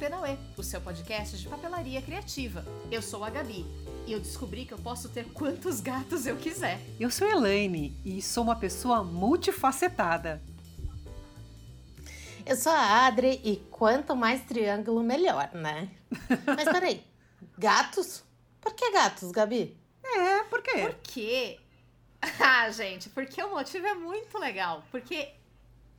Papenaue, o seu podcast de papelaria criativa. Eu sou a Gabi e eu descobri que eu posso ter quantos gatos eu quiser. Eu sou Elaine e sou uma pessoa multifacetada. Eu sou a Adri e quanto mais triângulo, melhor, né? Mas peraí, gatos? Por que gatos, Gabi? É, por quê? Porque. Ah, gente, porque o motivo é muito legal. Porque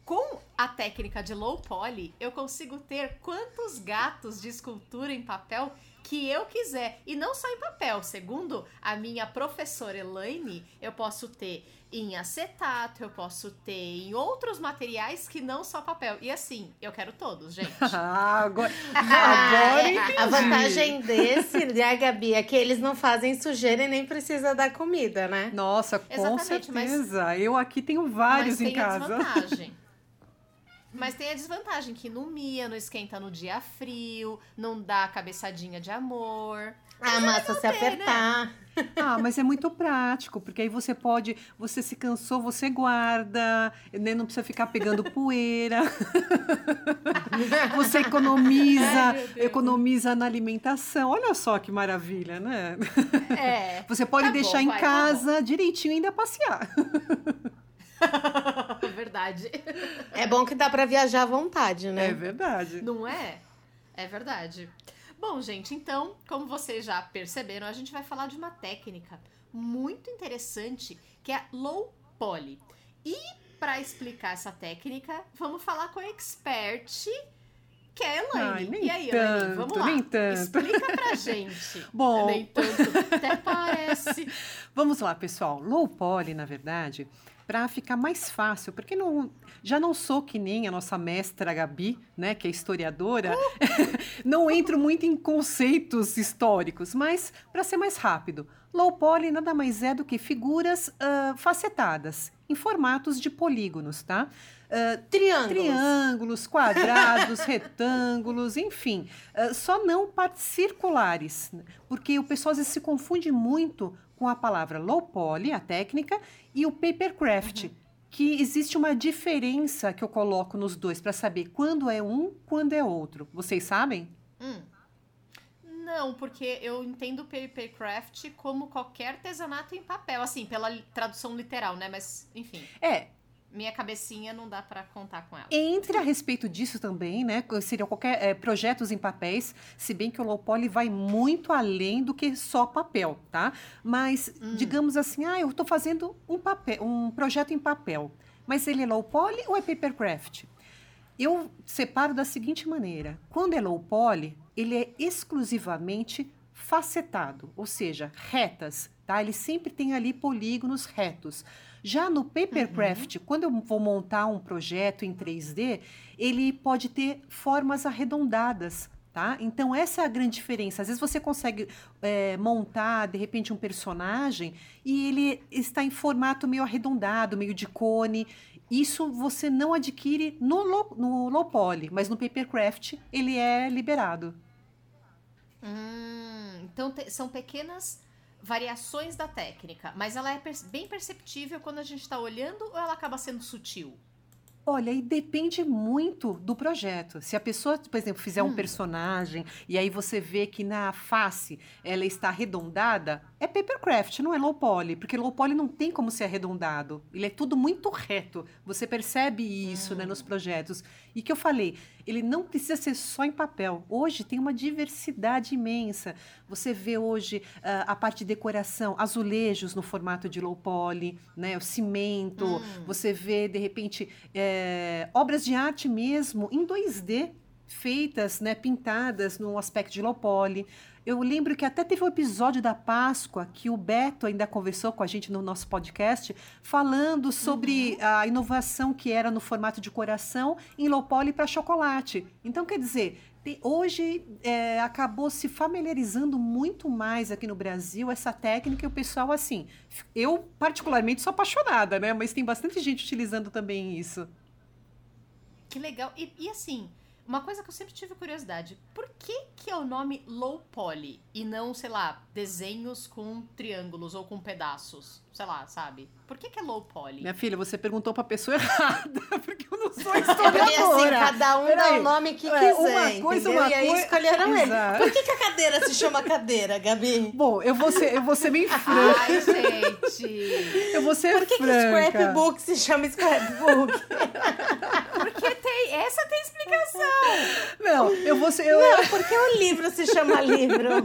com a técnica de low poly, eu consigo ter quantos gatos de escultura em papel que eu quiser. E não só em papel. Segundo a minha professora Elaine, eu posso ter em acetato, eu posso ter em outros materiais que não só papel. E assim, eu quero todos, gente. Ah, agora, agora entendi. A vantagem desse, né, Gabi, é que eles não fazem sujeira e nem precisa dar comida, né? Nossa, com Exatamente, mas- certeza. Eu aqui tenho vários Mas em tem a casa. desvantagem. Mas tem a desvantagem que não mia, não esquenta no dia frio, não dá cabeçadinha de amor. A massa se ter, né? apertar. Ah, mas é muito prático, porque aí você pode, você se cansou, você guarda, né, não precisa ficar pegando poeira. você economiza, Ai, economiza na alimentação. Olha só que maravilha, né? É. Você pode Tá deixar bom, em vai, tá casa direitinho e ainda passear. Verdade. É bom que dá pra viajar à vontade, né? É verdade. Não é? É verdade. Bom, gente, então, como vocês já perceberam, a gente vai falar de uma técnica muito interessante que é a low poly. E para explicar essa técnica, vamos falar com a expert, que é a Elaine. Ai, nem e aí, Elaine, vamos tanto, lá. nem tanto. Explica pra gente. Bom. Nem tanto, até parece. Vamos lá, pessoal. Low poly, na verdade, para ficar mais fácil, porque não, já não sou que nem a nossa mestra Gabi, né, que é historiadora, não entro muito em conceitos históricos, mas para ser mais rápido, low poly nada mais é do que figuras ah, facetadas em formatos de polígonos, tá? Ah, Triângulos. Triângulos, quadrados, retângulos, enfim. Ah, só não partes circulares, porque o pessoal às vezes se confunde muito com a palavra low poly, a técnica, e o papercraft, que existe uma diferença que eu coloco nos dois para saber quando é um, quando é outro. Vocês sabem? Hum. Não, porque eu entendo papercraft como qualquer artesanato em papel, assim, pela tradução literal, né? Mas, enfim, É, minha cabecinha não dá pra contar com ela. Entre a respeito disso também, né? Seria qualquer eh, projetos em papéis, se bem que o low poly vai muito além do que só papel, tá? Mas Hum. digamos assim, ah, eu estou fazendo um papel, um projeto em papel, mas ele é low poly ou é papercraft? Eu separo da seguinte maneira: quando é low poly, ele é exclusivamente facetado, ou seja, retas, tá? Ele sempre tem ali polígonos retos. Já no papercraft, quando eu vou montar um projeto em 3D, ele pode ter formas arredondadas. Tá? Então, essa é a grande diferença. Às vezes você consegue eh, montar, de repente, um personagem e ele está em formato meio arredondado, meio de cone. Isso você não adquire no low, no low poly, mas no papercraft ele é liberado. Hum, então te- são pequenas variações da técnica, mas ela é per- bem perceptível quando a gente tá olhando ou ela acaba sendo sutil? Olha, e depende muito do projeto. Se a pessoa, por exemplo, fizer um Hum. personagem e aí você vê que na face ela está arredondada, é papercraft, não é low poly, porque low poly não tem como ser arredondado. Ele é tudo muito reto. Você percebe isso, né, nos projetos. E que eu falei, ele não precisa ser só em papel. Hoje tem uma diversidade imensa. Você vê hoje ah, a parte de decoração, azulejos no formato de low poly, né, o cimento. Hum. Você vê de repente é, obras de arte mesmo em 2D feitas, né, pintadas no aspecto de low poly. Eu lembro que até teve um episódio da Páscoa que o Beto ainda conversou com a gente no nosso podcast, falando sobre a inovação que era no formato de coração em low poly para chocolate. Então, quer dizer, hoje é, acabou se familiarizando muito mais aqui no Brasil essa técnica e o pessoal, assim, eu particularmente sou apaixonada, né? Mas tem bastante gente utilizando também isso. Que legal. E, e assim, uma coisa que eu sempre tive curiosidade, por que que é o nome low poly e não, sei lá, desenhos com triângulos ou com pedaços? Sei lá, sabe? Por que que é low poly? Minha filha, você perguntou para a pessoa errada, porque eu não sou É porque assim, historiadora. cada um dá o nome que É, quiser, uma coisa, entendeu? uma e aí coi- escolheram ele. Por que, que a cadeira se chama cadeira, Gabi? Bom, eu vou ser, eu vou ser bem franca. Ai, gente. Eu vou ser Por que, que o franca. scrapbook se chama scrapbook? Porque tem. Essa tem explicação. Não, eu vou ser. Eu, Não, por que o livro se chama livro?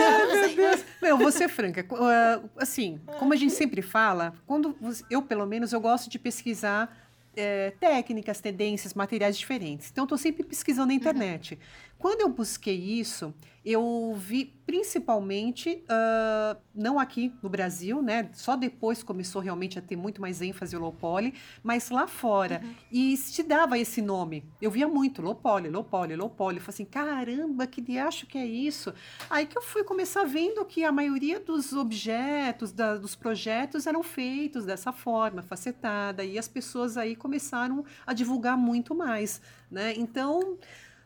Ai, meu Deus. Não, eu vou ser franca. Ah, Assim, como a gente sempre fala, quando você- eu, pelo menos, eu gosto de pesquisar eh, técnicas, tendências, materiais diferentes. Então, estou sempre pesquisando na internet. Quando eu busquei isso, eu vi principalmente, ah, não aqui no Brasil, né? Só depois começou realmente a ter muito mais ênfase o low poly, mas lá fora. E se dava esse nome. Eu via muito, low poly, low poly, low poly. Eu falei assim, caramba, que de acho que é isso? Aí que eu fui começar vendo que a maioria dos objetos, da- dos projetos eram feitos dessa forma, facetada, e as pessoas aí começaram a divulgar muito mais, né? Então,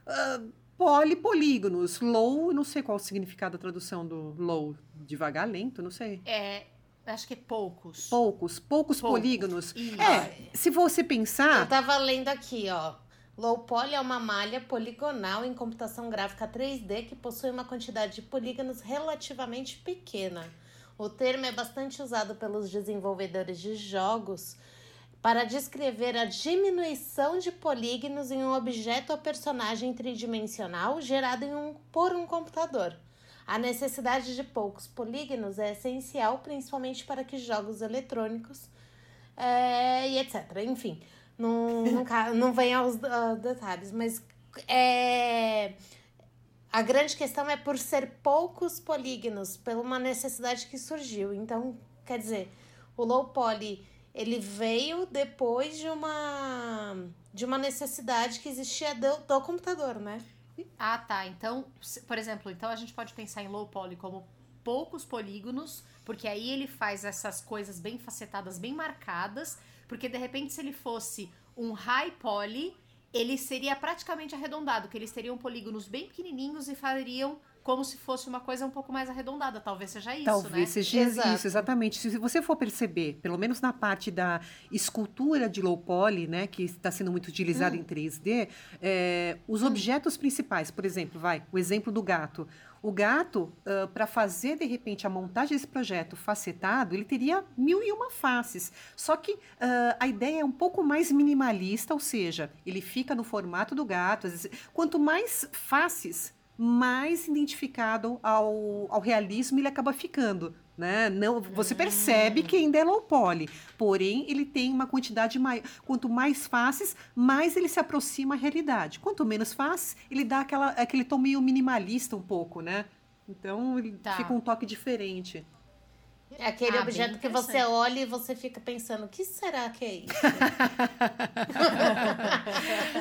ah, poli, polígonos, low, não sei qual o significado da tradução do low, devagar, lento, não sei. É. Acho que é poucos. Poucos, poucos Poucos. polígonos. Isso. É, se você Eu pensar, tava lendo aqui, ó. Low poly é uma malha poligonal em computação gráfica 3D que possui uma quantidade de polígonos relativamente pequena. O termo é bastante usado pelos desenvolvedores de jogos para descrever a diminuição de polígonos em um objeto ou personagem tridimensional gerado um, por um computador. A necessidade de poucos polígonos é essencial, principalmente para que jogos eletrônicos é, e etc. Enfim, não, não, não vem aos ah, detalhes, mas é, a grande questão é por ser poucos polígonos, por uma necessidade que surgiu. Então, quer dizer, o low poly ele veio depois de uma de uma necessidade que existia do, do computador, né? Ah, tá. Então, por exemplo, então a gente pode pensar em low poly como poucos polígonos, porque aí ele faz essas coisas bem facetadas, bem marcadas, porque de repente se ele fosse um high poly, ele seria praticamente arredondado, que eles teriam polígonos bem pequenininhos e fariam como se fosse uma coisa um pouco mais arredondada. Talvez seja isso, Talvez né? seja Exato. isso, exatamente. Se você for perceber, pelo menos na parte da escultura de low poly, né, que está sendo muito utilizada em 3D, é, os objetos principais, por exemplo, vai, o exemplo do gato. O gato, para fazer de repente a montagem desse projeto facetado, ele teria mil e uma faces. Só que ah, a ideia é um pouco mais minimalista, ou seja, ele fica no formato do gato. vezes- quanto mais faces, mais identificado ao, ao realismo ele acaba ficando. Né? Não, você percebe que ainda é low poly, porém ele tem uma quantidade maior. Quanto mais faces, mais ele se aproxima à realidade. Quanto menos faces, ele dá aquela, aquele tom meio minimalista um pouco, né? Então ele Tá. fica um toque diferente. É aquele Ah, objeto que você olha e você fica pensando, o que será que é isso?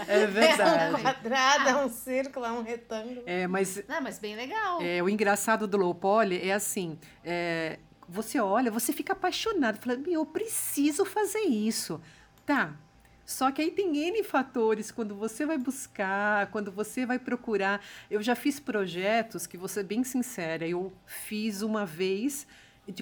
É É um quadrado, é um círculo, é um retângulo. É, mas Não, mas bem legal. É, o engraçado do low poly é assim, é, você olha, você fica apaixonado, fala, meu, eu preciso fazer isso. Tá, só que aí tem N fatores, quando você vai buscar, quando você vai procurar. Eu já fiz projetos que, vou ser bem sincera, eu fiz uma vez,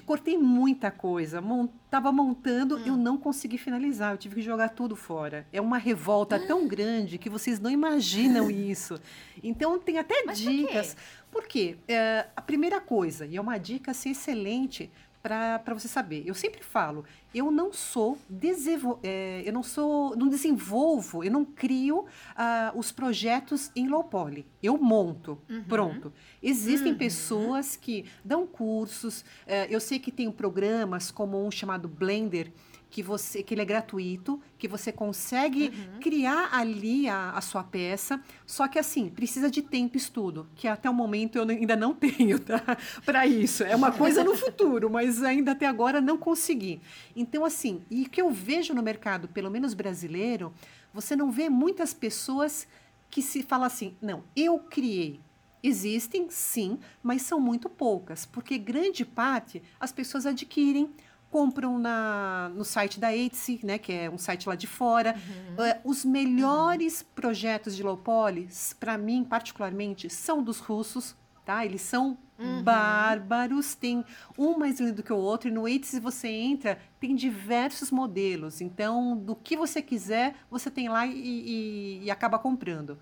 cortei muita coisa, mon, tava montando, eu não consegui finalizar, eu tive que jogar tudo fora. É uma revolta tão grande que vocês não imaginam isso. Então tem até Mas por quê? dicas. Por quê? É, a primeira coisa, e é uma dica assim, excelente para você saber. Eu sempre falo, eu não sou desenvol é, eu não sou, não desenvolvo, eu não crio ah, os projetos em low poly. Eu monto, pronto. Existem pessoas que dão cursos. eh, eu sei que tem programas como um chamado Blender que você que ele é gratuito, que você consegue criar ali a, a sua peça, só que assim, precisa de tempo e estudo, que até o momento eu ainda não tenho, tá? Para isso. É uma coisa no futuro, mas ainda até agora não consegui. Então assim, e o que eu vejo no mercado, pelo menos brasileiro, você não vê muitas pessoas que se fala assim, não, eu criei. Existem, sim, mas são muito poucas, porque grande parte as pessoas adquirem, compram na, no site da Etsy, né, que é um site lá de fora. Eh, os melhores projetos de low poly, para mim particularmente, são dos russos, tá? Eles são uhum. bárbaros, tem um mais lindo que o outro, e no Etsy, você entra, tem diversos modelos. Então, do que você quiser, você tem lá e, e, e acaba comprando.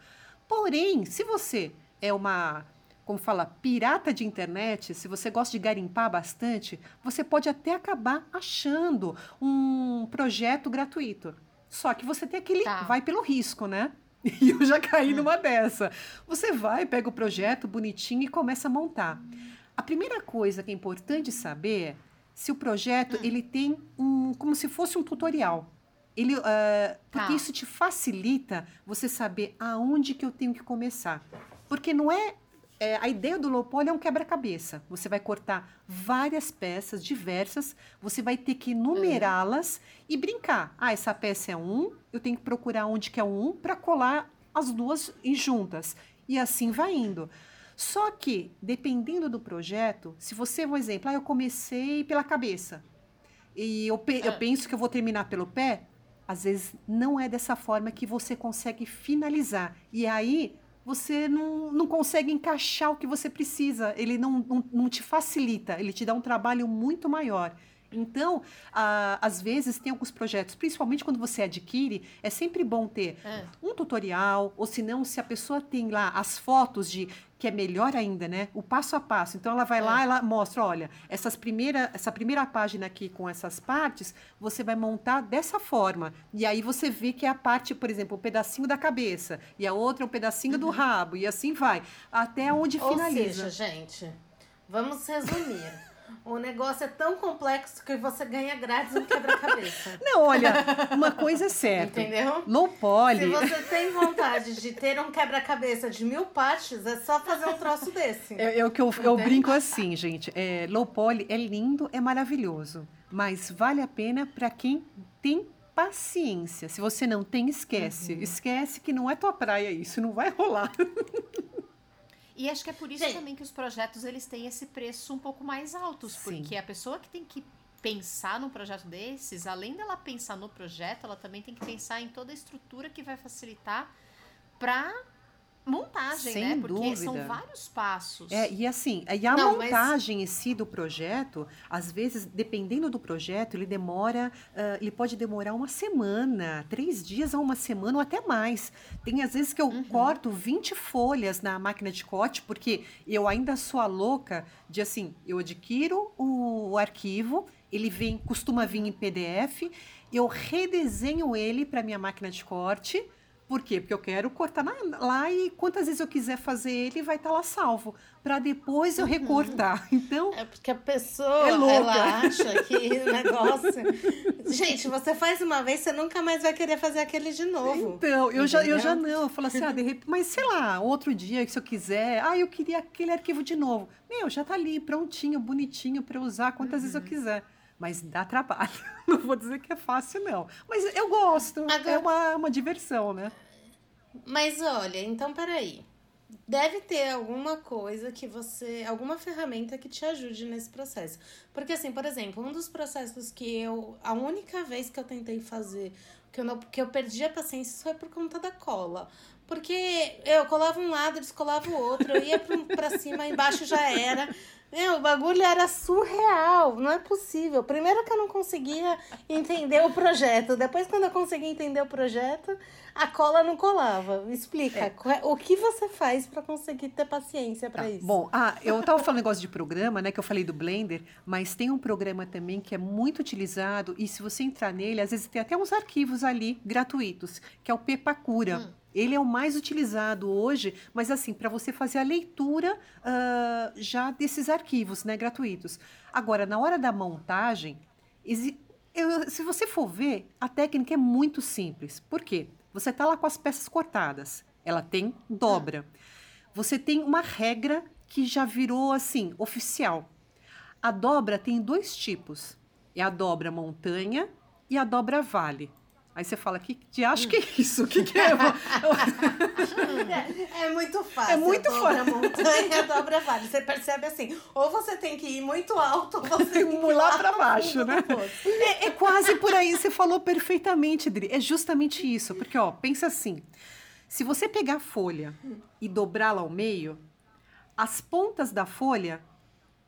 Porém, se você é uma como fala, pirata de internet, se você gosta de garimpar bastante, você pode até acabar achando um projeto gratuito. Só que você tem aquele. Tá. Vai pelo risco, né? E eu já caí hum. numa dessa. Você vai, pega o projeto bonitinho e começa a montar. A primeira coisa que é importante saber é se o projeto hum. ele tem um. como se fosse um tutorial. Ele, uh, porque tá. isso te facilita você saber aonde que eu tenho que começar. Porque não é é, a ideia do low poly é um quebra-cabeça. Você vai cortar várias peças diversas, você vai ter que numerá-las uhum. e brincar. Ah, essa peça é um, eu tenho que procurar onde que é um para colar as duas juntas. E assim vai indo. Só que, dependendo do projeto, se você, por exemplo, ah, eu comecei pela cabeça e eu, pe eu ah. penso que eu vou terminar pelo pé, às vezes não é dessa forma que você consegue finalizar. E aí você não, não consegue encaixar o que você precisa, ele não, não, não te facilita, ele te dá um trabalho muito maior. Então, ah, às vezes, tem alguns projetos, principalmente quando você adquire, é sempre bom ter é. um tutorial, ou se não, se a pessoa tem lá as fotos de que é melhor ainda, né? O passo a passo. Então ela vai é. lá, ela mostra, olha, essas primeira, essa primeira página aqui com essas partes, você vai montar dessa forma. E aí você vê que é a parte, por exemplo, o um pedacinho da cabeça, e a outra é um pedacinho uhum. do rabo, e assim vai, até onde Ou finaliza. Ou seja, gente, vamos resumir. O negócio é tão complexo que você ganha grátis um quebra-cabeça. Não, olha, uma coisa é certa. Entendeu? Low poly. Se você tem vontade de ter um quebra-cabeça de mil partes, é só fazer um troço desse. É, é o que eu, eu brinco assim, gente. É, low poly é lindo, é maravilhoso. Mas vale a pena para quem tem paciência. Se você não tem, esquece. Uhum. Esquece que não é tua praia isso, não vai rolar. E acho que é por isso Sim. também que os projetos eles têm esse preço um pouco mais altos, Sim. porque a pessoa que tem que pensar num projeto desses, além dela pensar no projeto, ela também tem que pensar em toda a estrutura que vai facilitar para montagem, Sem né? Porque dúvida. são vários passos. É, e assim, e a Não, montagem mas... em si do projeto, às vezes, dependendo do projeto, ele demora, uh, ele pode demorar uma semana, três dias a uma semana ou até mais. Tem às vezes que eu uhum. corto 20 folhas na máquina de corte, porque eu ainda sou a louca de assim, eu adquiro o, o arquivo, ele vem, costuma vir em PDF, eu redesenho ele para minha máquina de corte por quê? Porque eu quero cortar na, lá e quantas vezes eu quiser fazer ele, vai estar tá lá salvo. Para depois eu uhum. recortar. Então. É porque a pessoa é louca. ela acha que o negócio. Gente, você faz uma vez, você nunca mais vai querer fazer aquele de novo. Então, eu já, eu já não. Eu falo assim, ah, de repente, mas sei lá, outro dia, se eu quiser, ah, eu queria aquele arquivo de novo. Meu, já tá ali, prontinho, bonitinho para usar quantas uhum. vezes eu uhum. quiser mas dá trabalho. Não vou dizer que é fácil, não. Mas eu gosto. Agora... É uma, uma diversão, né? Mas olha, então peraí. Deve ter alguma coisa que você. alguma ferramenta que te ajude nesse processo. Porque, assim, por exemplo, um dos processos que eu. A única vez que eu tentei fazer que eu, não, que eu perdi a paciência foi por conta da cola. Porque eu colava um lado, descolava o outro, eu ia pra cima, embaixo já era. Meu, o bagulho era surreal, não é possível. Primeiro que eu não conseguia entender o projeto, depois quando eu consegui entender o projeto, a cola não colava. Explica, é. é o que você faz para conseguir ter paciência para tá. isso? Bom, ah, eu tava falando negócio de programa, né, que eu falei do Blender, mas tem um programa também que é muito utilizado e se você entrar nele, às vezes tem até uns arquivos ali gratuitos, que é o Pepacura. Hum. Ele é o mais utilizado hoje, mas assim, para você fazer a leitura uh, já desses arquivos né, gratuitos. Agora, na hora da montagem, eu, se você for ver, a técnica é muito simples. Por quê? Você está lá com as peças cortadas, ela tem dobra. Você tem uma regra que já virou assim, oficial. A dobra tem dois tipos: é a dobra montanha e a dobra vale. Aí você fala, que de acho que é isso? que, que é? é? muito fácil. É muito dobra fácil. montanha, dobra vale. Você percebe assim, ou você tem que ir muito alto, ou você tem que ir lá para baixo, né? É, é, quase por aí, você falou perfeitamente, Dri. É justamente isso. Porque, ó, pensa assim, se você pegar a folha e dobrá-la ao meio, as pontas da folha,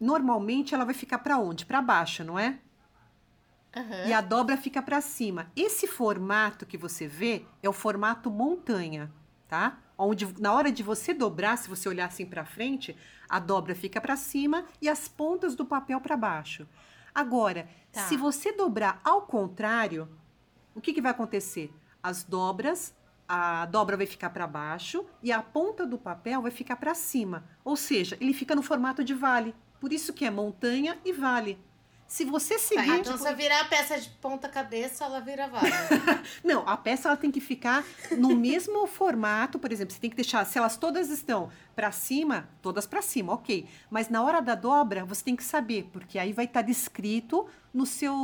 normalmente ela vai ficar para onde? Para baixo, não é? Uhum. E a dobra fica para cima. Esse formato que você vê é o formato montanha, tá? Onde na hora de você dobrar, se você olhar assim para frente, a dobra fica para cima e as pontas do papel para baixo. Agora, Tá. se você dobrar ao contrário, o que, que vai acontecer? As dobras, a dobra vai ficar para baixo e a ponta do papel vai ficar para cima. Ou seja, ele fica no formato de vale. Por isso que é montanha e vale. Se você Tá, seguir. então se eu virar a peça de ponta cabeça, ela vira vale. Não, a peça ela tem que ficar no mesmo formato, por exemplo, você tem que deixar, se elas todas estão para cima, todas para cima, ok. Mas na hora da dobra, você tem que saber, porque aí vai estar descrito no seu,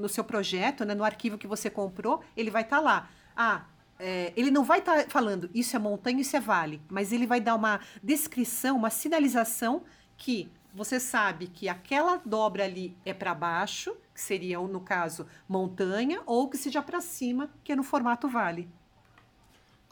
no seu projeto, né, no arquivo que você comprou, ele vai estar lá. Ah, é, ele não vai estar falando isso é montanha, isso é vale, mas ele vai dar uma descrição, uma sinalização que você sabe que aquela dobra ali é para baixo, que seria, no caso, montanha, ou que seja para cima, que é no formato vale.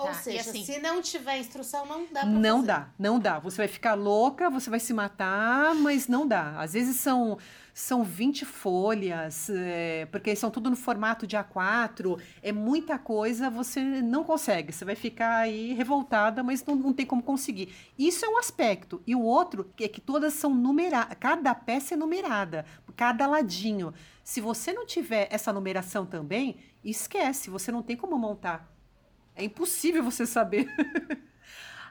Ou Tá, seja, assim- se não tiver instrução, não dá pra Não fazer. dá, não dá. Você vai ficar louca, você vai se matar, mas não dá. Às vezes são, são 20 folhas, é, porque são tudo no formato de A4, é muita coisa, você não consegue. Você vai ficar aí revoltada, mas não, não tem como conseguir. Isso é um aspecto. E o outro é que todas são numeradas, cada peça é numerada, cada ladinho. Se você não tiver essa numeração também, esquece, você não tem como montar. É impossível você saber.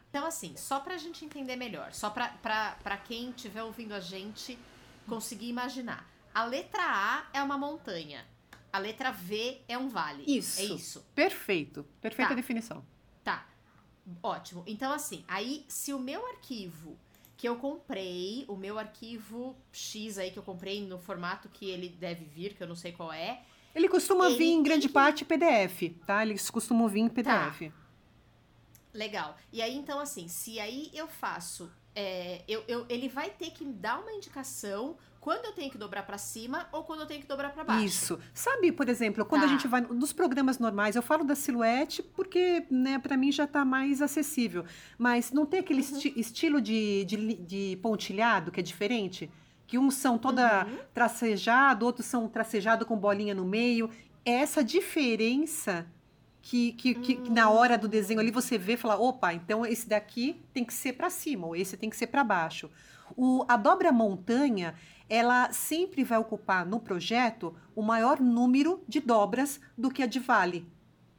Então, assim, só pra gente entender melhor, só pra quem estiver ouvindo a gente conseguir imaginar. A letra A é uma montanha. A letra V é um vale. Isso. É isso. Perfeito. Perfeita Tá. definição. Tá. Ótimo. Então, assim, aí, se o meu arquivo que eu comprei, o meu arquivo X aí que eu comprei no formato que ele deve vir, que eu não sei qual é, Ele costuma Ele vir em grande que- parte PDF, tá? Eles costumam vir em PDF. Legal. E aí, então, assim, se aí eu faço. é, eu, eu- ele vai ter que me dar uma indicação quando eu tenho que dobrar pra cima ou quando eu tenho que dobrar pra baixo. Isso. Sabe, por exemplo, quando a Tá. gente vai nos programas normais, eu falo da silhuete porque, né, para mim já tá mais acessível. Mas não tem aquele Uhum. esti- estilo de, de, de pontilhado que é diferente? Que uns são toda Uhum. tracejado, outros são tracejado com bolinha no meio. É essa diferença que, que, que- na hora do desenho ali você vê e fala, opa, então esse daqui tem que ser para cima, ou esse tem que ser para baixo. O, a dobra montanha, ela sempre vai ocupar no projeto o maior número de dobras do que a de vale.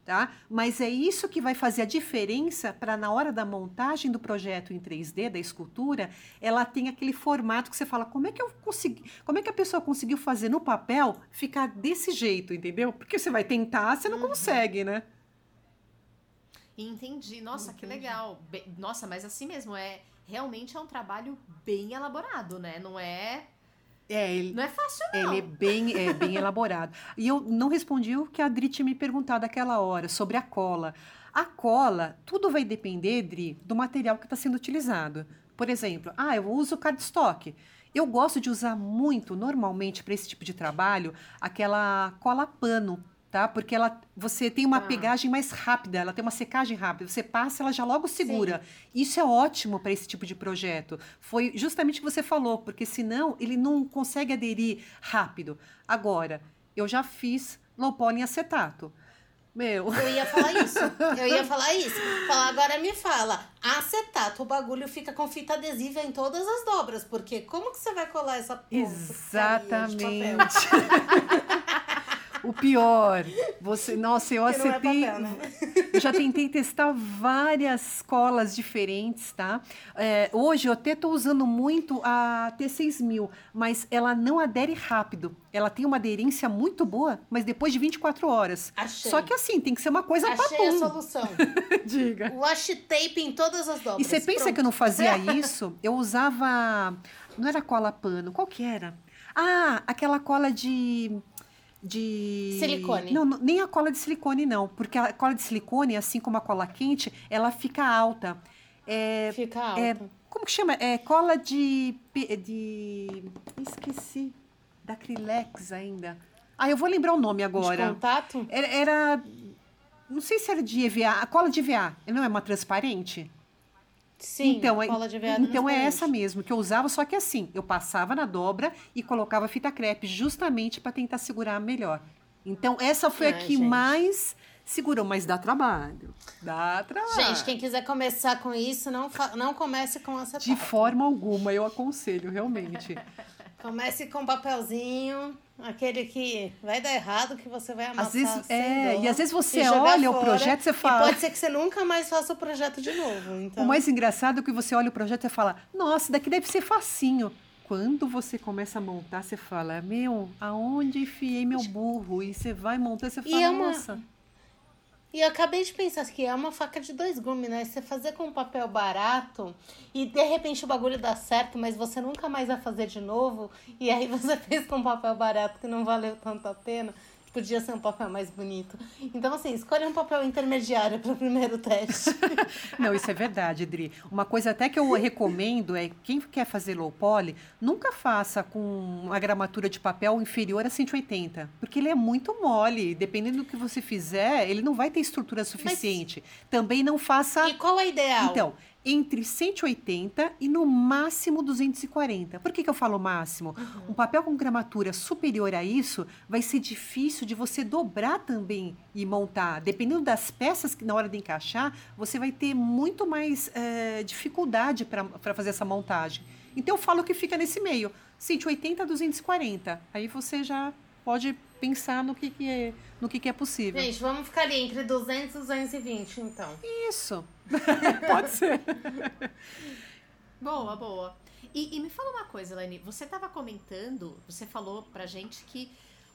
Tá? Mas é isso que vai fazer a diferença para na hora da montagem do projeto em 3D, da escultura, ela tem aquele formato que você fala, como é que eu consegui, como é que a pessoa conseguiu fazer no papel ficar desse jeito, entendeu? Porque você vai tentar, você não Uhum. consegue, né? Entendi. Nossa, que Entendi. legal. Be- Nossa, mas assim mesmo, é realmente é um trabalho bem elaborado, né? Não é, É, ele, não é fácil, não. ele é bem, é bem elaborado. E eu não respondi o que a Dri tinha me perguntado aquela hora sobre a cola. A cola, tudo vai depender, Dri, do material que está sendo utilizado. Por exemplo, ah, eu uso cardstock. Eu gosto de usar muito, normalmente, para esse tipo de trabalho, aquela cola pano, tá? Porque ela, você tem uma Tá. pegagem mais rápida, ela tem uma secagem rápida. Você passa, ela já logo segura. Isso é ótimo para esse tipo de projeto. Foi justamente o que você falou, porque senão ele não consegue aderir rápido. Agora, eu já fiz low poly acetato. Meu, Eu ia falar isso. Eu ia falar isso. Falar, agora me fala. Acetato, o bagulho fica com fita adesiva em todas as dobras. Porque como que você vai colar essa papel? exatamente. o pior, você, nossa, eu é papel, né? eu já tentei testar várias colas diferentes, tá? É, hoje eu até estou usando muito a T6000, mas ela não adere rápido. Ela tem uma aderência muito boa, mas depois de 24 horas. Achei. Só que assim, tem que ser uma coisa Achei a papum. solução. Diga. Washi tape em todas as dobras. E você pensa Pronto. que eu não fazia isso? Eu usava. Não era cola pano, qual que era? Ah, aquela cola de. De. Silicone. Não, nem a cola de silicone, não. Porque a cola de silicone, assim como a cola quente, ela fica alta. É, Fica alta. é, como que chama? É cola de. de esqueci. Da Acrylex ainda. Ah, eu vou lembrar o nome De agora. contato? Era, era- Não sei se era de EVA. A cola de EVA, não é uma transparente? Sim, então, é- cola de veado então é essa mesmo que eu usava, só que assim, eu passava na dobra e colocava fita crepe justamente para tentar segurar melhor. Então essa foi a Ai, que gente. mais segurou, mas dá trabalho. Dá trabalho. Gente, quem quiser começar com isso, não, não comece com essa De forma alguma, eu aconselho, realmente. Comece com um papelzinho, aquele que vai dar errado, que você vai amassar Às vezes, é, dó e às vezes você olha o fora, projeto e você E fala. pode ser que você nunca mais faça o projeto de novo. Então, O mais engraçado é que você olha o projeto e fala, nossa, daqui deve ser facinho. Quando você começa a montar, você fala, meu, aonde enfiei meu burro? E você vai montar, você fala, é uma- nossa. E eu acabei de pensar que é uma faca de dois gumes, né? Você fazer com um papel barato e de repente o bagulho dá certo, mas você nunca mais vai fazer de novo. E aí você fez com um papel barato que não valeu tanto a pena. Podia ser um papel mais bonito. Então, assim, escolha um papel intermediário para o primeiro teste. Não, isso é verdade, Dri. Uma coisa até que eu recomendo é quem quer fazer low poly, nunca faça com uma gramatura de papel inferior a 180, porque ele é muito mole. Dependendo do que você fizer, ele não vai ter estrutura suficiente. Também não faça E qual é ideal? Então, entre 180 e no máximo 240. Por que, que eu falo máximo? Um papel com gramatura superior a isso vai ser difícil de você dobrar também e montar. Dependendo das peças que na hora de encaixar, você vai ter muito mais eh, dificuldade para fazer essa montagem. Então, eu falo que fica nesse meio, 180 a 240. Aí você já pode pensar no que, que, é, no que, que é possível. Gente, vamos ficar ali entre 200 e 220, então. Isso. pode ser. Boa, boa. E, e me fala uma coisa, Lani, você estava comentando, você falou pra gente que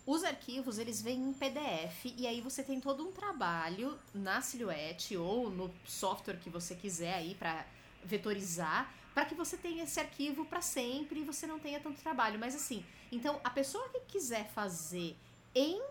os arquivos, eles vêm em PDF e aí você tem todo um trabalho na Silhouette ou no software que você quiser aí pra vetorizar, para que você tenha esse arquivo para sempre e você não tenha tanto trabalho. Mas assim, então a pessoa que quiser fazer em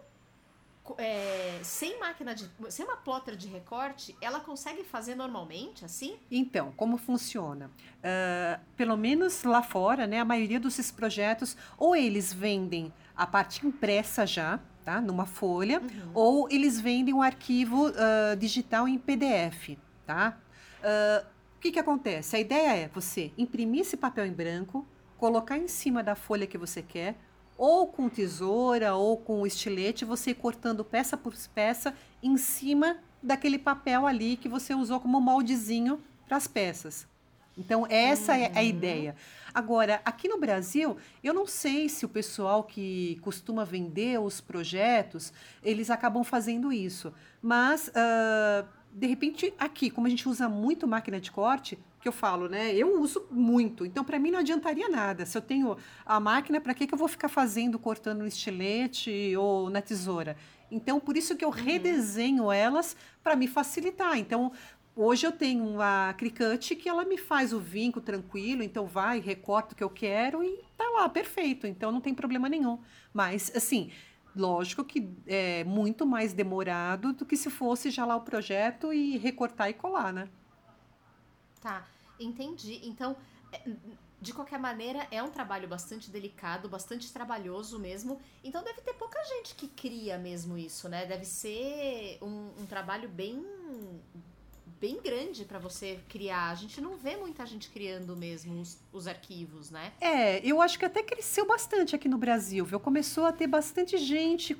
é, sem máquina de. sem uma plotter de recorte, ela consegue fazer normalmente, assim? Então, como funciona? Ah, pelo menos lá fora, né, a maioria desses projetos, ou eles vendem a parte impressa já, tá, numa folha, ou eles vendem um arquivo ah, digital em PDF, tá? Ah, o que, que acontece? A ideia é você imprimir esse papel em branco, colocar em cima da folha que você quer, ou com tesoura ou com estilete, você ir cortando peça por peça em cima daquele papel ali que você usou como moldezinho para as peças. Então, essa é a ideia. Agora, aqui no Brasil, eu não sei se o pessoal que costuma vender os projetos, eles acabam fazendo isso. Mas, ah, de repente, aqui, como a gente usa muito máquina de corte, que eu falo, né? Eu uso muito. Então, para mim, não adiantaria nada. Se eu tenho a máquina, para que, que eu vou ficar fazendo, cortando no estilete ou na tesoura? Então, por isso que eu redesenho elas para me facilitar. Então, Hoje eu tenho a Cricut que ela me faz o vinco tranquilo, então vai, recorta o que eu quero e tá lá, perfeito. Então não tem problema nenhum. Mas, assim, lógico que é muito mais demorado do que se fosse já lá o projeto e recortar e colar, né? Tá, entendi. Então, é, de qualquer maneira, é um trabalho bastante delicado, bastante trabalhoso mesmo. Então deve ter pouca gente que cria mesmo isso, né? Deve ser um, um trabalho bem bem grande para você criar. A gente não vê muita gente criando mesmo os, os arquivos, né? É, eu acho que até cresceu bastante aqui no Brasil, viu? Começou a ter bastante gente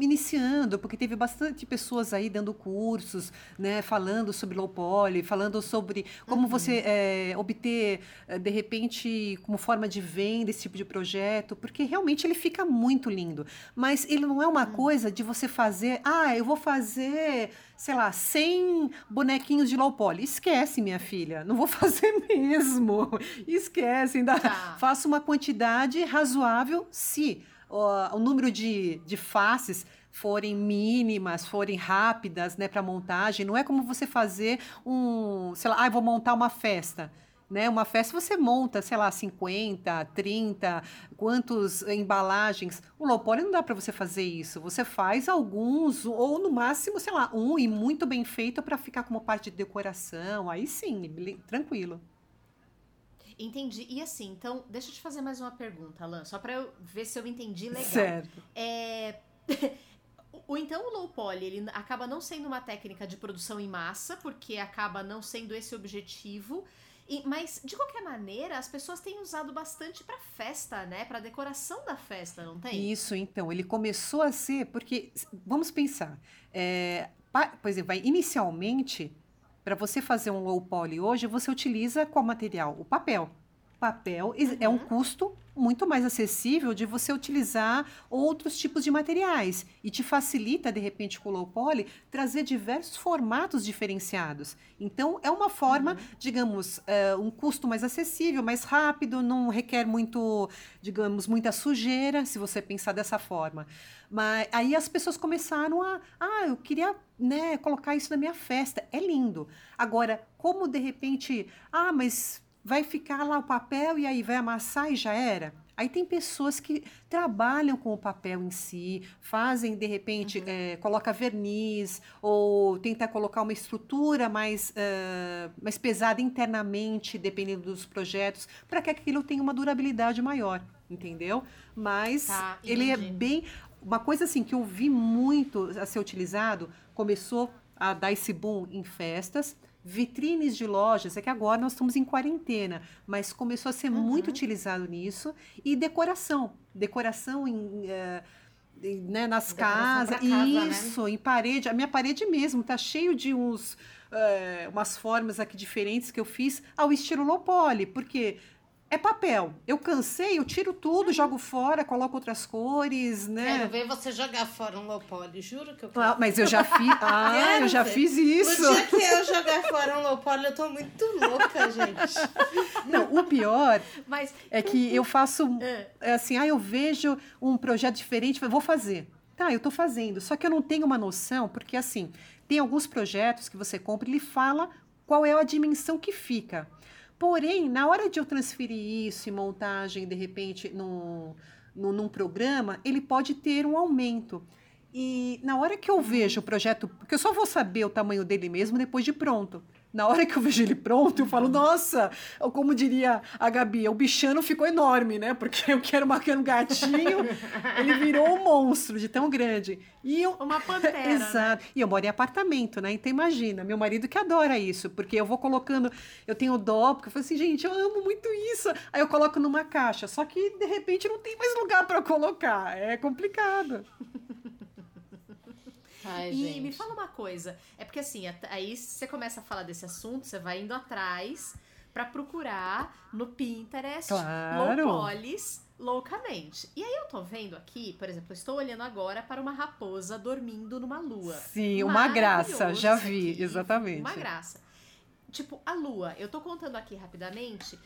iniciando, porque teve bastante pessoas aí dando cursos, né, falando sobre low poly, falando sobre como você é, obter, eh, de repente, como forma de venda esse tipo de projeto, porque realmente ele fica muito lindo. Mas ele não é uma coisa de você fazer, ah, eu vou fazer, sei lá, 100 bonequinhos de low poly. Esquece, minha filha, não vou fazer mesmo. Esquece, ainda Tá. faço uma quantidade razoável se ó, o número de, de faces forem mínimas, forem rápidas, né, para montagem. Não é como você fazer um, sei lá, ah, vou montar uma festa. Né, uma festa você monta, sei lá, 50, 30, quantos embalagens. O low poly não dá para você fazer isso. Você faz alguns, ou no máximo, sei lá, um e muito bem feito para ficar como parte de decoração. Aí sim, tranquilo. Entendi. E assim, então, deixa eu te fazer mais uma pergunta, Alan, só para eu ver se eu entendi legal. Certo. É... o então o low poly, ele acaba não sendo uma técnica de produção em massa, porque acaba não sendo esse objetivo. E, mas, de qualquer maneira, as pessoas têm usado bastante para festa, né? Para decoração da festa, não tem? Isso, então. Ele começou a ser, porque, vamos pensar, é, por exemplo, inicialmente, para você fazer um low poly hoje, você utiliza qual material? O papel papel uhum. é um uhum. custo muito mais acessível de você utilizar outros tipos de materiais e te facilita de repente com o low poly trazer diversos formatos diferenciados. Então é uma forma, uhum. digamos, é, um custo mais acessível, mais rápido, não requer muito, digamos, muita sujeira, se você pensar dessa forma. Mas aí as pessoas começaram a, ah, eu queria, né, colocar isso na minha festa. É lindo. Agora, como de repente, ah, mas vai ficar lá o papel e aí vai amassar e já era. Aí tem pessoas que trabalham com o papel em si, fazem de repente, uhum. é, coloca verniz ou tenta colocar uma estrutura mais, uh, mais pesada internamente, dependendo dos projetos, para que aquilo tenha uma durabilidade maior, entendeu? Mas tá, ele é bem. Uma coisa assim que eu vi muito a ser utilizado, começou a dar esse boom em festas, vitrines de lojas, é que agora nós estamos em quarentena, mas começou a ser uhum. muito utilizado nisso, e decoração, decoração em, uh, né, nas casas, casa, né? isso, né? em parede, a minha parede mesmo tá cheio de uns, uh, umas formas aqui diferentes que eu fiz ao estilo low poly, porque é papel. Eu cansei, eu tiro tudo, jogo fora, coloco outras cores, né? Quero ver você jogar fora um low poly, juro que eu quero. Ah, mas eu já fiz. Ah, eu já ver. fiz isso. No dia que eu jogar fora um low poly, eu tô muito louca, gente. Não, o pior mas... é que eu faço é. é assim, ah, eu vejo um projeto diferente, vou fazer. Tá, eu tô fazendo. Só que eu não tenho uma noção, porque assim, tem alguns projetos que você compra e ele fala qual é a dimensão que fica. Porém, na hora de eu transferir isso em montagem, de repente, num, num, num programa, ele pode ter um aumento. E na hora que eu vejo o projeto, porque eu só vou saber o tamanho dele mesmo depois de pronto. Na hora que eu vejo ele pronto, eu falo, uhum. nossa, como diria a Gabi, o bichano ficou enorme, né? Porque eu quero marcando um gatinho, ele virou um monstro de tão grande. E eu... Uma pantera. Né? Exato. Né? E eu moro em apartamento, né? Então imagina, meu marido que adora isso, porque eu vou colocando, eu tenho dó, porque eu falo assim, gente, eu amo muito isso. Aí eu coloco numa caixa, só que de repente não tem mais lugar para colocar. É complicado. Ai, e gente. me fala uma coisa, é porque assim, aí você começa a falar desse assunto, você vai indo atrás para procurar no Pinterest claro. low polis loucamente. E aí eu tô vendo aqui, por exemplo, estou olhando agora para uma raposa dormindo numa lua. Sim, uma graça, já vi, aqui, exatamente. Uma graça. Tipo, a lua, eu tô contando aqui rapidamente,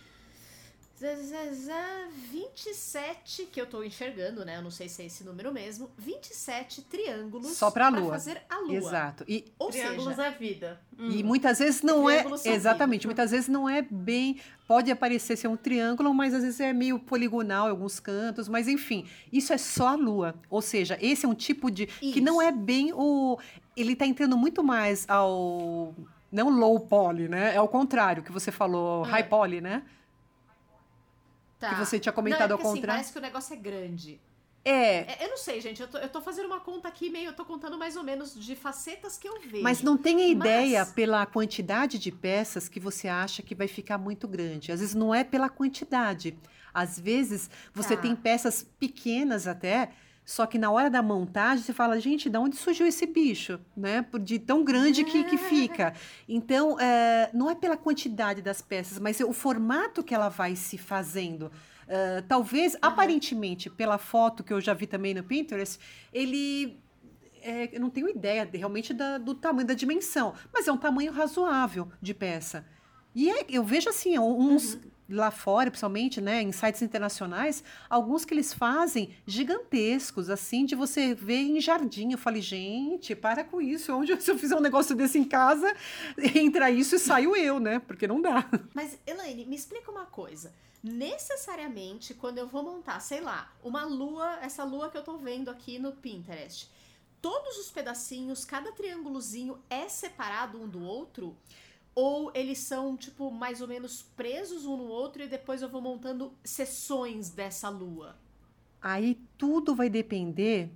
27, que eu tô enxergando, né? Eu não sei se é esse número mesmo. 27 triângulos só para a lua. fazer a lua. Exato. E Ou triângulos seja, é vida. E hum. muitas vezes não é exatamente, vida. muitas vezes não é bem, pode aparecer ser um triângulo, mas às vezes é meio poligonal em alguns cantos, mas enfim, isso é só a lua. Ou seja, esse é um tipo de isso. que não é bem o ele tá entrando muito mais ao não low poly, né? É ao contrário que você falou, high poly, né? Tá. Que você tinha comentado não, é ao assim, contrário. Assim, parece que o negócio é grande. É. é. Eu não sei, gente. Eu tô, eu tô fazendo uma conta aqui meio. Eu tô contando mais ou menos de facetas que eu vejo. Mas não tenha ideia Mas... pela quantidade de peças que você acha que vai ficar muito grande. Às vezes não é pela quantidade. Às vezes você tá. tem peças pequenas até só que na hora da montagem você fala, gente, de onde surgiu esse bicho, né? De tão grande que, que fica. Então, é, não é pela quantidade das peças, mas o formato que ela vai se fazendo. Uh, talvez, uhum. aparentemente, pela foto que eu já vi também no Pinterest, ele é, eu não tenho ideia de, realmente da, do tamanho da dimensão, mas é um tamanho razoável de peça. E é, eu vejo assim, uns, uhum lá fora, principalmente, né, em sites internacionais, alguns que eles fazem gigantescos, assim, de você ver em jardim. Eu falei, gente, para com isso. Onde se eu fizer um negócio desse em casa, entra isso e saio eu, né? Porque não dá. Mas, Elaine, me explica uma coisa. Necessariamente, quando eu vou montar, sei lá, uma lua, essa lua que eu tô vendo aqui no Pinterest, todos os pedacinhos, cada triângulozinho é separado um do outro? Ou eles são, tipo, mais ou menos presos um no outro e depois eu vou montando sessões dessa lua? Aí tudo vai depender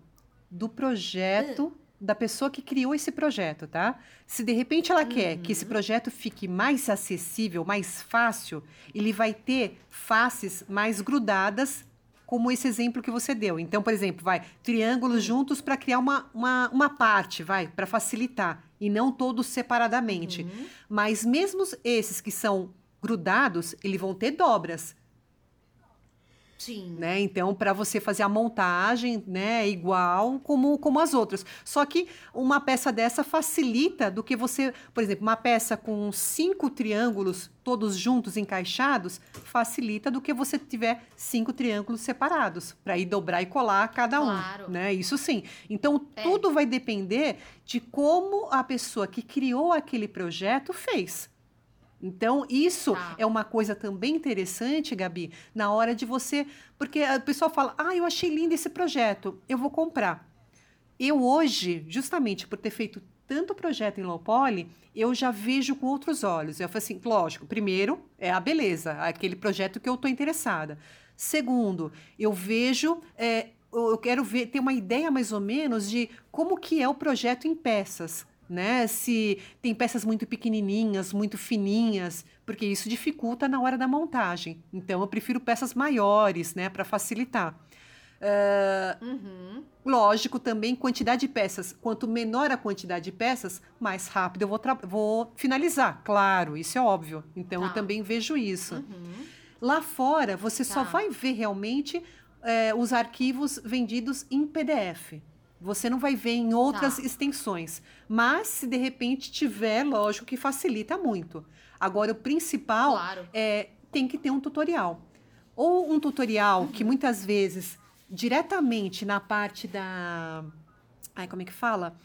do projeto da pessoa que criou esse projeto, tá? Se de repente ela uhum. quer que esse uhum. projeto fique mais acessível, mais fácil, ele vai ter faces mais grudadas, como esse exemplo que você deu. Então, por exemplo, vai triângulos juntos para criar uma, uma, uma parte, vai, para facilitar, e não todos separadamente. Uhum. Mas mesmo esses que são grudados, eles vão ter dobras. Sim. Né? Então, para você fazer a montagem, né, igual como, como as outras. Só que uma peça dessa facilita do que você, por exemplo, uma peça com cinco triângulos todos juntos encaixados, facilita do que você tiver cinco triângulos separados para ir dobrar e colar cada um, claro. né? Isso sim. Então, é. tudo vai depender de como a pessoa que criou aquele projeto fez. Então, isso tá. é uma coisa também interessante, Gabi, na hora de você. Porque a pessoa fala: ah, eu achei lindo esse projeto, eu vou comprar. Eu hoje, justamente por ter feito tanto projeto em low poly, eu já vejo com outros olhos. Eu falo assim, lógico, primeiro é a beleza, aquele projeto que eu estou interessada. Segundo, eu vejo, é, eu quero ver, ter uma ideia mais ou menos de como que é o projeto em peças né? Se tem peças muito pequenininhas, muito fininhas, porque isso dificulta na hora da montagem. Então eu prefiro peças maiores, né, para facilitar. Uh, uhum. Lógico também quantidade de peças. Quanto menor a quantidade de peças, mais rápido eu vou, vou finalizar. Claro, isso é óbvio. Então tá. eu também vejo isso. Uhum. Lá fora você tá. só vai ver realmente é, os arquivos vendidos em PDF. Você não vai ver em outras tá. extensões. Mas, se de repente tiver, lógico que facilita muito. Agora, o principal claro. é tem que ter um tutorial. Ou um tutorial uhum. que muitas vezes, diretamente na parte da. Ai, como é que fala?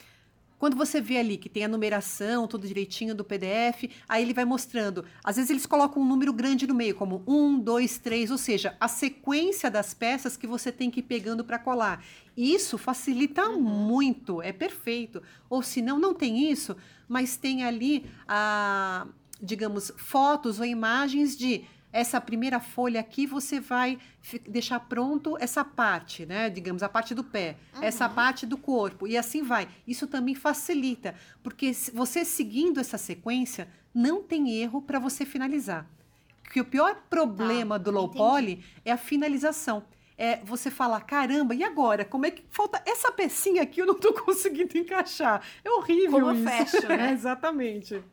Quando você vê ali que tem a numeração, tudo direitinho do PDF, aí ele vai mostrando. Às vezes eles colocam um número grande no meio, como um, dois, três, ou seja, a sequência das peças que você tem que ir pegando para colar. Isso facilita uhum. muito, é perfeito. Ou se não, não tem isso, mas tem ali, a, digamos, fotos ou imagens de essa primeira folha aqui você vai deixar pronto essa parte, né? Digamos, a parte do pé, uhum. essa parte do corpo, e assim vai. Isso também facilita, porque você seguindo essa sequência, não tem erro para você finalizar. Que o pior problema tá, do low entendi. poly é a finalização. É você falar, caramba, e agora? Como é que falta essa pecinha aqui eu não estou conseguindo encaixar? É horrível Como isso. fecho, né? É, exatamente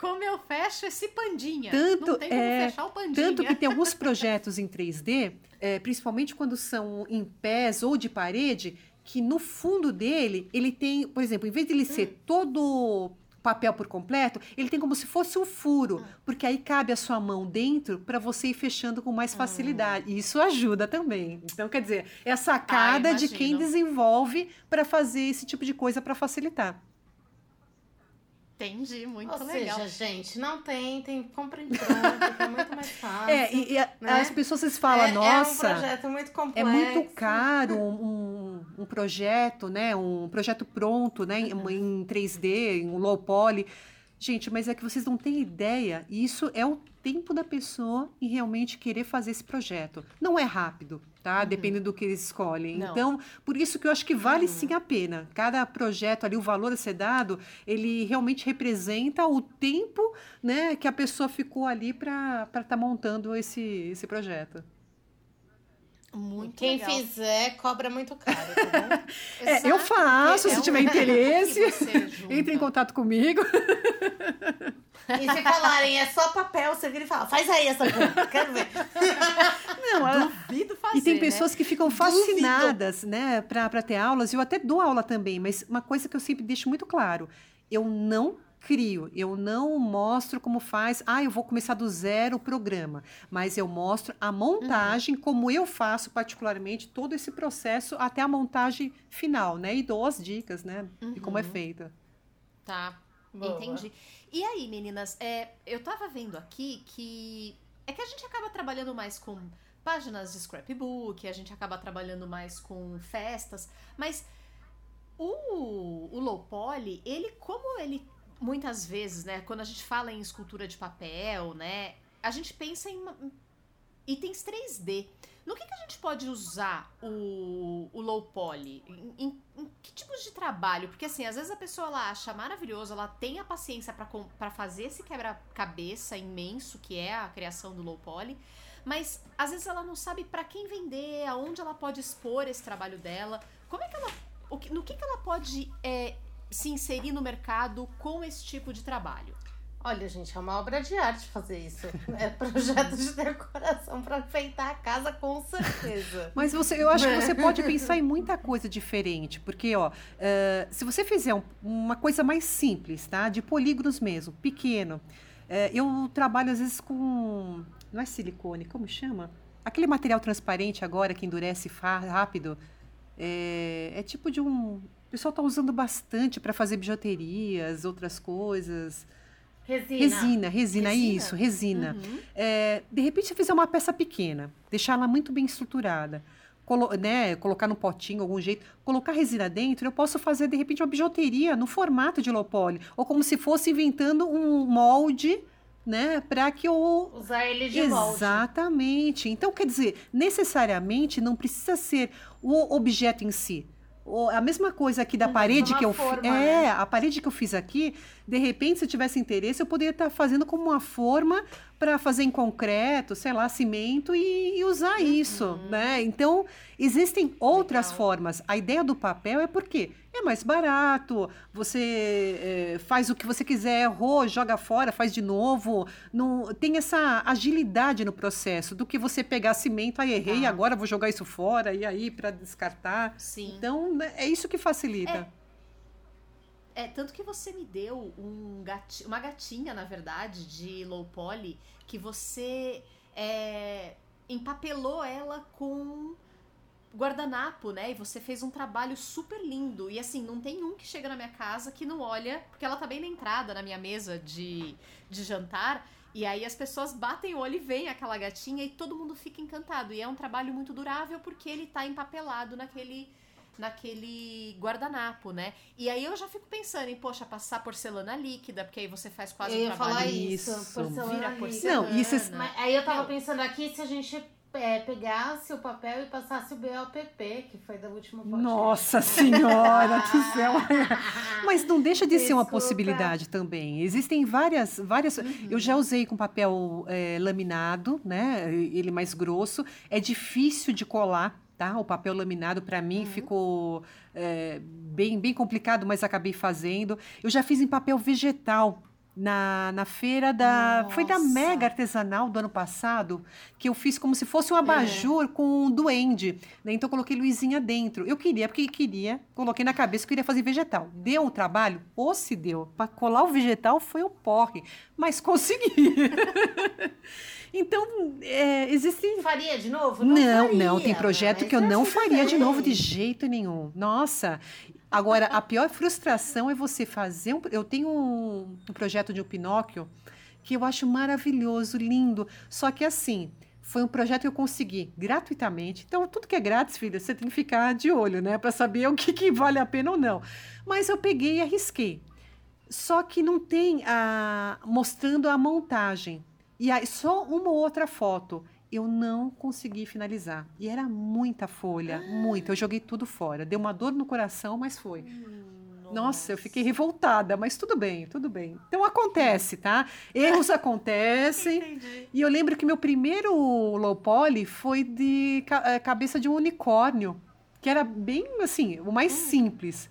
como eu fecho esse pandinha. Tanto, não tem como é, fechar o pandinha. Tanto que tem alguns projetos em 3D, é, principalmente quando são em pés ou de parede, que no fundo dele, ele tem, por exemplo, em vez de ele hum. ser todo papel por completo, ele tem como se fosse um furo, hum. porque aí cabe a sua mão dentro para você ir fechando com mais facilidade. Hum. Isso ajuda também. Então, quer dizer, é a sacada ah, de quem desenvolve para fazer esse tipo de coisa para facilitar. Entendi, muito Ou legal. Ou seja, gente, não tem, tem compra em pronto, que é muito mais fácil. É, e, e a, né? as pessoas falam, é, nossa... É um projeto muito complexo. É muito caro um, um, projeto, né? Um projeto pronto, né? Uhum. Em, em 3D, em low poly. Gente, mas é que vocês não têm ideia. Isso é o tempo da pessoa em realmente querer fazer esse projeto. Não é rápido, tá? Uhum. Depende do que eles escolhem. Não. Então, por isso que eu acho que vale uhum. sim a pena. Cada projeto ali, o valor a ser dado, ele realmente representa o tempo, né, que a pessoa ficou ali para estar tá montando esse, esse projeto. Muito Quem legal. fizer cobra muito caro, tá bom? é, eu faço, se é tiver interesse, entre em contato comigo. E se falarem, é só papel, você vira e fala, faz aí essa coisa, quero ver. Não, eu duvido fazer, E tem né? pessoas né? que ficam fascinadas, duvido. né, para ter aulas. Eu até dou aula também, mas uma coisa que eu sempre deixo muito claro, eu não crio, eu não mostro como faz, ah, eu vou começar do zero o programa, mas eu mostro a montagem, uhum. como eu faço particularmente todo esse processo até a montagem final, né? E dou as dicas, né? Uhum. De como é uhum. feita. Tá, Boa. entendi. E aí, meninas, é, eu tava vendo aqui que é que a gente acaba trabalhando mais com páginas de scrapbook, a gente acaba trabalhando mais com festas, mas o, o low poly, ele como ele muitas vezes, né, quando a gente fala em escultura de papel, né, a gente pensa em itens 3D. No que, que a gente pode usar o, o low poly? Em, em, em, que tipos de trabalho? Porque assim, às vezes a pessoa ela acha maravilhoso, ela tem a paciência para fazer esse quebra-cabeça imenso que é a criação do low poly, mas às vezes ela não sabe para quem vender, aonde ela pode expor esse trabalho dela. Como é que ela. No que, que ela pode é, se inserir no mercado com esse tipo de trabalho? Olha, gente, é uma obra de arte fazer isso. É projeto de decoração para enfeitar a casa, com certeza. Mas você, eu acho que você pode pensar em muita coisa diferente, porque, ó, uh, se você fizer um, uma coisa mais simples, tá? De polígonos mesmo, pequeno. Uh, eu trabalho às vezes com, não é silicone, como chama? Aquele material transparente agora que endurece rápido. É, é tipo de um, o pessoal está usando bastante para fazer bijuterias, outras coisas. Resina. Resina, resina, isso, resina. Uhum. É, de repente, você fizer uma peça pequena, deixar ela muito bem estruturada, colo né, colocar no potinho, algum jeito, colocar resina dentro, eu posso fazer, de repente, uma bijuteria no formato de low poly, ou como se fosse inventando um molde né, para que eu usar ele de Exatamente. Molde. Então, quer dizer, necessariamente não precisa ser o objeto em si a mesma coisa aqui da parede que eu fiz. É, né? a parede que eu fiz aqui, de repente, se eu tivesse interesse, eu poderia estar fazendo como uma forma para fazer em concreto, sei lá, cimento e, e usar uhum. isso, né? Então, existem outras Legal. formas. A ideia do papel é porque é mais barato, você é, faz o que você quiser, errou, joga fora, faz de novo. Não, tem essa agilidade no processo do que você pegar cimento, aí errei, ah. agora vou jogar isso fora, e aí para descartar. Sim. Então, né, é isso que facilita. É, é tanto que você me deu um gati, uma gatinha, na verdade, de low poly, que você é, empapelou ela com guardanapo, né? E você fez um trabalho super lindo. E assim, não tem um que chega na minha casa que não olha, porque ela tá bem na entrada na minha mesa de, de jantar. E aí as pessoas batem o olho e veem aquela gatinha e todo mundo fica encantado. E é um trabalho muito durável porque ele tá empapelado naquele naquele guardanapo, né? E aí eu já fico pensando em, poxa, passar porcelana líquida, porque aí você faz quase eu um trabalho falar isso, porcelana vira porcelana. Não, isso é... Mas aí eu tava pensando aqui se a gente é, pegasse o papel e passasse o BOPP, que foi da última podcast. Nossa Senhora do céu! Mas não deixa de Desculpa. ser uma possibilidade também. Existem várias. várias uhum. Eu já usei com papel é, laminado, né? Ele mais grosso. É difícil de colar. Tá? O papel laminado para mim uhum. ficou é, bem, bem complicado, mas acabei fazendo. Eu já fiz em papel vegetal na, na feira da. Nossa. Foi da Mega Artesanal do ano passado, que eu fiz como se fosse um abajur é. com um duende. Né? Então, eu coloquei luzinha dentro. Eu queria, porque queria, coloquei na cabeça que eu queria fazer vegetal. Deu um trabalho? Ou se deu. Para colar o vegetal foi um porre, mas consegui. Então, é, existe. Faria de novo? Não, não, faria, não, tem projeto que eu não faria de novo de jeito nenhum. Nossa, Agora, a pior frustração é você fazer um. Eu tenho um, um projeto de um Pinóquio que eu acho maravilhoso, lindo. Só que assim, foi um projeto que eu consegui gratuitamente. Então, tudo que é grátis, filha, você tem que ficar de olho, né? Para saber o que, que vale a pena ou não. Mas eu peguei e arrisquei. Só que não tem a mostrando a montagem. E aí, só uma ou outra foto eu não consegui finalizar. E era muita folha, ah. muita. Eu joguei tudo fora. Deu uma dor no coração, mas foi. Nossa. Nossa, eu fiquei revoltada, mas tudo bem, tudo bem. Então acontece, tá? Erros acontecem. Entendi. E eu lembro que meu primeiro low poly foi de eh, cabeça de um unicórnio, que era bem assim, o mais hum. simples.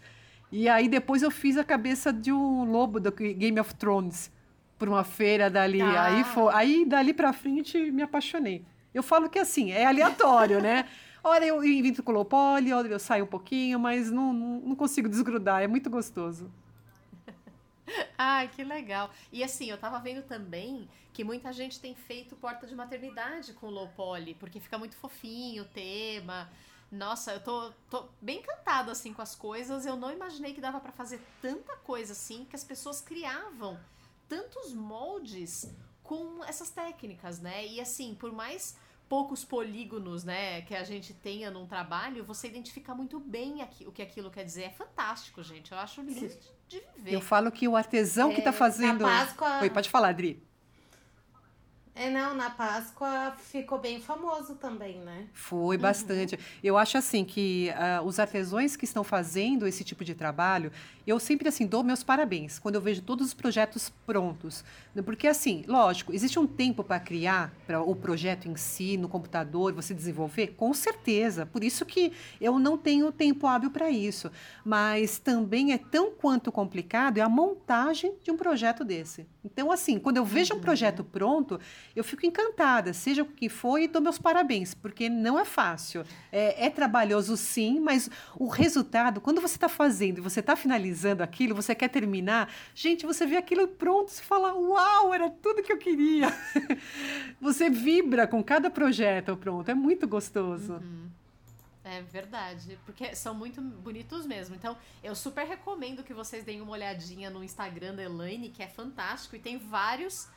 E aí depois eu fiz a cabeça de um lobo do Game of Thrones por uma feira dali. Ah. Aí, foi, aí dali pra frente me apaixonei. Eu falo que assim, é aleatório, né? Olha, eu invento poly, olha, eu saio um pouquinho, mas não, não, não consigo desgrudar, é muito gostoso. Ai, que legal. E assim, eu tava vendo também que muita gente tem feito porta de maternidade com low poly, porque fica muito fofinho o tema. Nossa, eu tô, tô bem encantada assim com as coisas. Eu não imaginei que dava para fazer tanta coisa assim que as pessoas criavam tantos moldes com essas técnicas, né? E assim, por mais poucos polígonos, né, que a gente tenha num trabalho, você identifica muito bem aqui, o que aquilo quer dizer. É fantástico, gente. Eu acho lindo de viver. Eu falo que o artesão tá é, que está fazendo. Páscoa... Oi, pode falar, Adri. É, não, na Páscoa ficou bem famoso também, né? Foi bastante. Uhum. Eu acho assim que uh, os artesãos que estão fazendo esse tipo de trabalho, eu sempre assim dou meus parabéns quando eu vejo todos os projetos prontos, porque assim, lógico, existe um tempo para criar para o projeto em si no computador, você desenvolver, com certeza. Por isso que eu não tenho tempo hábil para isso, mas também é tão quanto complicado é a montagem de um projeto desse. Então assim, quando eu vejo uhum. um projeto pronto eu fico encantada, seja o que for, e dou meus parabéns, porque não é fácil. É, é trabalhoso, sim, mas o resultado, quando você está fazendo e você está finalizando aquilo, você quer terminar, gente, você vê aquilo pronto, você fala, uau, era tudo que eu queria. você vibra com cada projeto pronto, é muito gostoso. Uhum. É verdade, porque são muito bonitos mesmo. Então, eu super recomendo que vocês deem uma olhadinha no Instagram da Elaine, que é fantástico, e tem vários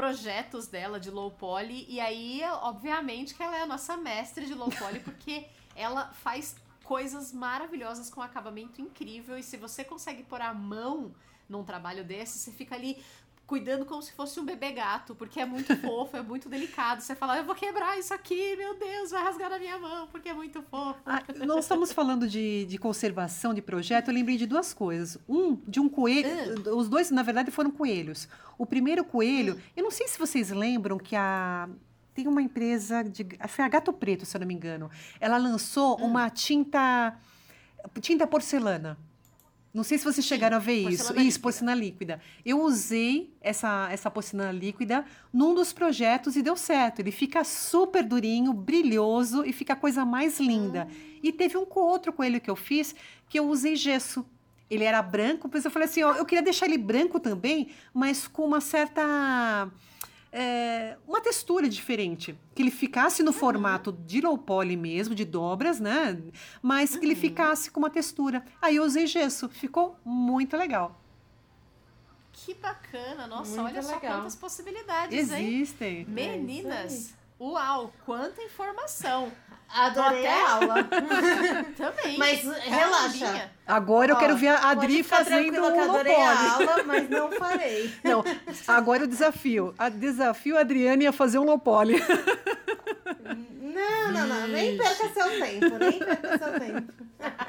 projetos dela de low poly. E aí, obviamente, que ela é a nossa mestre de low poly, porque ela faz coisas maravilhosas com acabamento incrível. E se você consegue pôr a mão num trabalho desse, você fica ali cuidando como se fosse um bebê gato, porque é muito fofo, é muito delicado. Você fala, eu vou quebrar isso aqui, meu Deus, vai rasgar na minha mão, porque é muito fofo. Ah, nós estamos falando de, de conservação de projeto, eu lembrei de duas coisas. Um, de um coelho, uh. os dois, na verdade, foram coelhos. O primeiro coelho, uh. eu não sei se vocês lembram que a tem uma empresa de. Foi a Gato Preto, se eu não me engano. Ela lançou uh. uma tinta. Tinta porcelana. Não sei se vocês chegaram a ver isso. Porcelana isso, porcelana líquida. Eu usei essa, essa porcelana líquida num dos projetos e deu certo. Ele fica super durinho, brilhoso e fica a coisa mais linda. Ah. E teve um outro coelho que eu fiz que eu usei gesso. Ele era branco, mas eu falei assim, ó, eu queria deixar ele branco também, mas com uma certa é, uma textura diferente. Que ele ficasse no uhum. formato de low poly mesmo, de dobras, né? Mas que ele uhum. ficasse com uma textura. Aí eu usei gesso, ficou muito legal. Que bacana! Nossa, muito olha legal. só quantas possibilidades, Existem. Hein? Meninas, é uau, quanta informação! Adorei a aula. Também. Mas relaxa. Agora eu quero ver a Adri fazendo um adorei a aula, mas não farei. Não, agora o desafio. A desafio a Adriane a fazer um low poly. Não, não, não. Nem perca seu tempo. Nem perca seu tempo.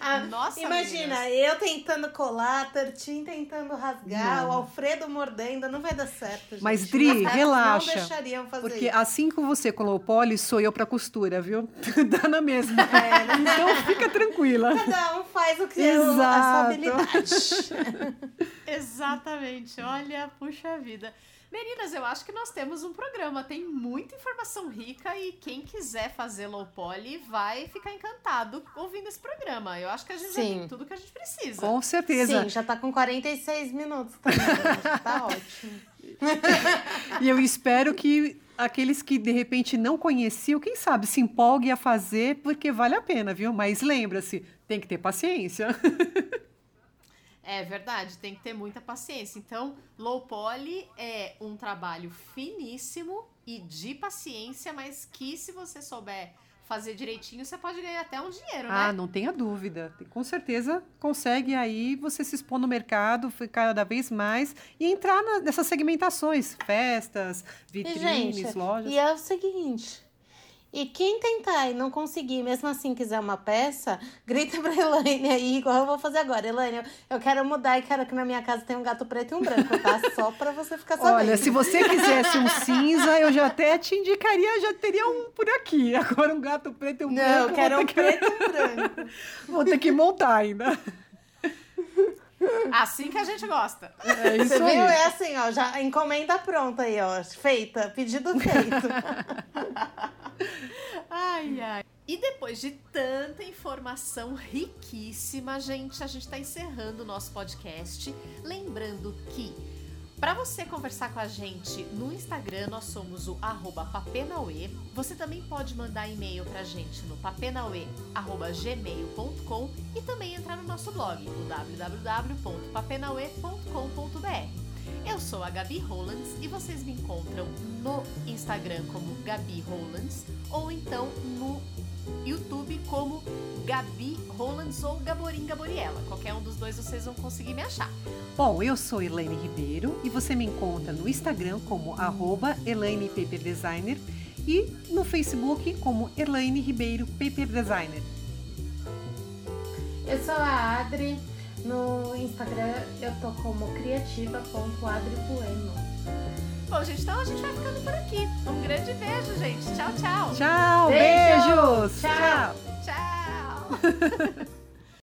Ah, Nossa, imagina, meninas. eu tentando colar, a Tertim tentando rasgar, não. o Alfredo mordendo, não vai dar certo. Gente. Mas Dri, relaxa. Não deixariam fazer porque isso. assim como você colou o poli, sou eu pra costura, viu? Dá na mesma. É, né? então fica tranquila. Cada um faz o que é a sua habilidade. Exatamente. Olha, puxa vida. Meninas, eu acho que nós temos um programa, tem muita informação rica e quem quiser fazer low poly vai ficar encantado ouvindo esse programa. Eu acho que a gente Sim. já tem tudo que a gente precisa. Com certeza. Sim, já tá com 46 minutos também. tá ótimo. e eu espero que aqueles que de repente não conheciam, quem sabe se empolguem a fazer, porque vale a pena, viu? Mas lembra-se, tem que ter paciência. É verdade, tem que ter muita paciência. Então, low poly é um trabalho finíssimo e de paciência, mas que se você souber fazer direitinho, você pode ganhar até um dinheiro, né? Ah, não tenha dúvida. Com certeza consegue aí você se expor no mercado cada vez mais e entrar na, nessas segmentações, festas, vitrines, e, gente, lojas. E é o seguinte, e quem tentar e não conseguir, mesmo assim quiser uma peça, grita pra Elaine aí, igual eu vou fazer agora. Elaine, eu quero mudar e quero que na minha casa tenha um gato preto e um branco, tá? Só pra você ficar sabendo. Olha, se você quisesse um cinza, eu já até te indicaria, já teria um por aqui. Agora um gato preto e um não, branco. Não, eu quero um que... preto e um branco. vou ter que montar ainda. Assim que a gente gosta. É isso Você viu? Aí. É assim, ó, já encomenda pronta aí, ó. Feita, pedido feito. ai, ai. E depois de tanta informação riquíssima, gente, a gente está encerrando o nosso podcast. Lembrando que para você conversar com a gente no Instagram, nós somos o arroba papenauê. Você também pode mandar e-mail para a gente no papenauê.gmail.com e também entrar no nosso blog, o www.papenauê.com.br. Eu sou a Gabi Rolands e vocês me encontram no Instagram como Gabi Rolands ou então no YouTube como Gabi Rolands ou Gaborim Gaboriela. Qualquer um dos dois vocês vão conseguir me achar. Bom, eu sou Elaine Ribeiro e você me encontra no Instagram como arroba Elaine Paper Designer e no Facebook como Elaine Ribeiro Paper Designer. Eu sou a Adri, no Instagram eu tô como criativa.adribueno. Bom, gente, então a gente vai ficando por aqui. Um grande beijo, gente. Tchau, tchau. Tchau, Beijo. beijos. Tchau. Tchau.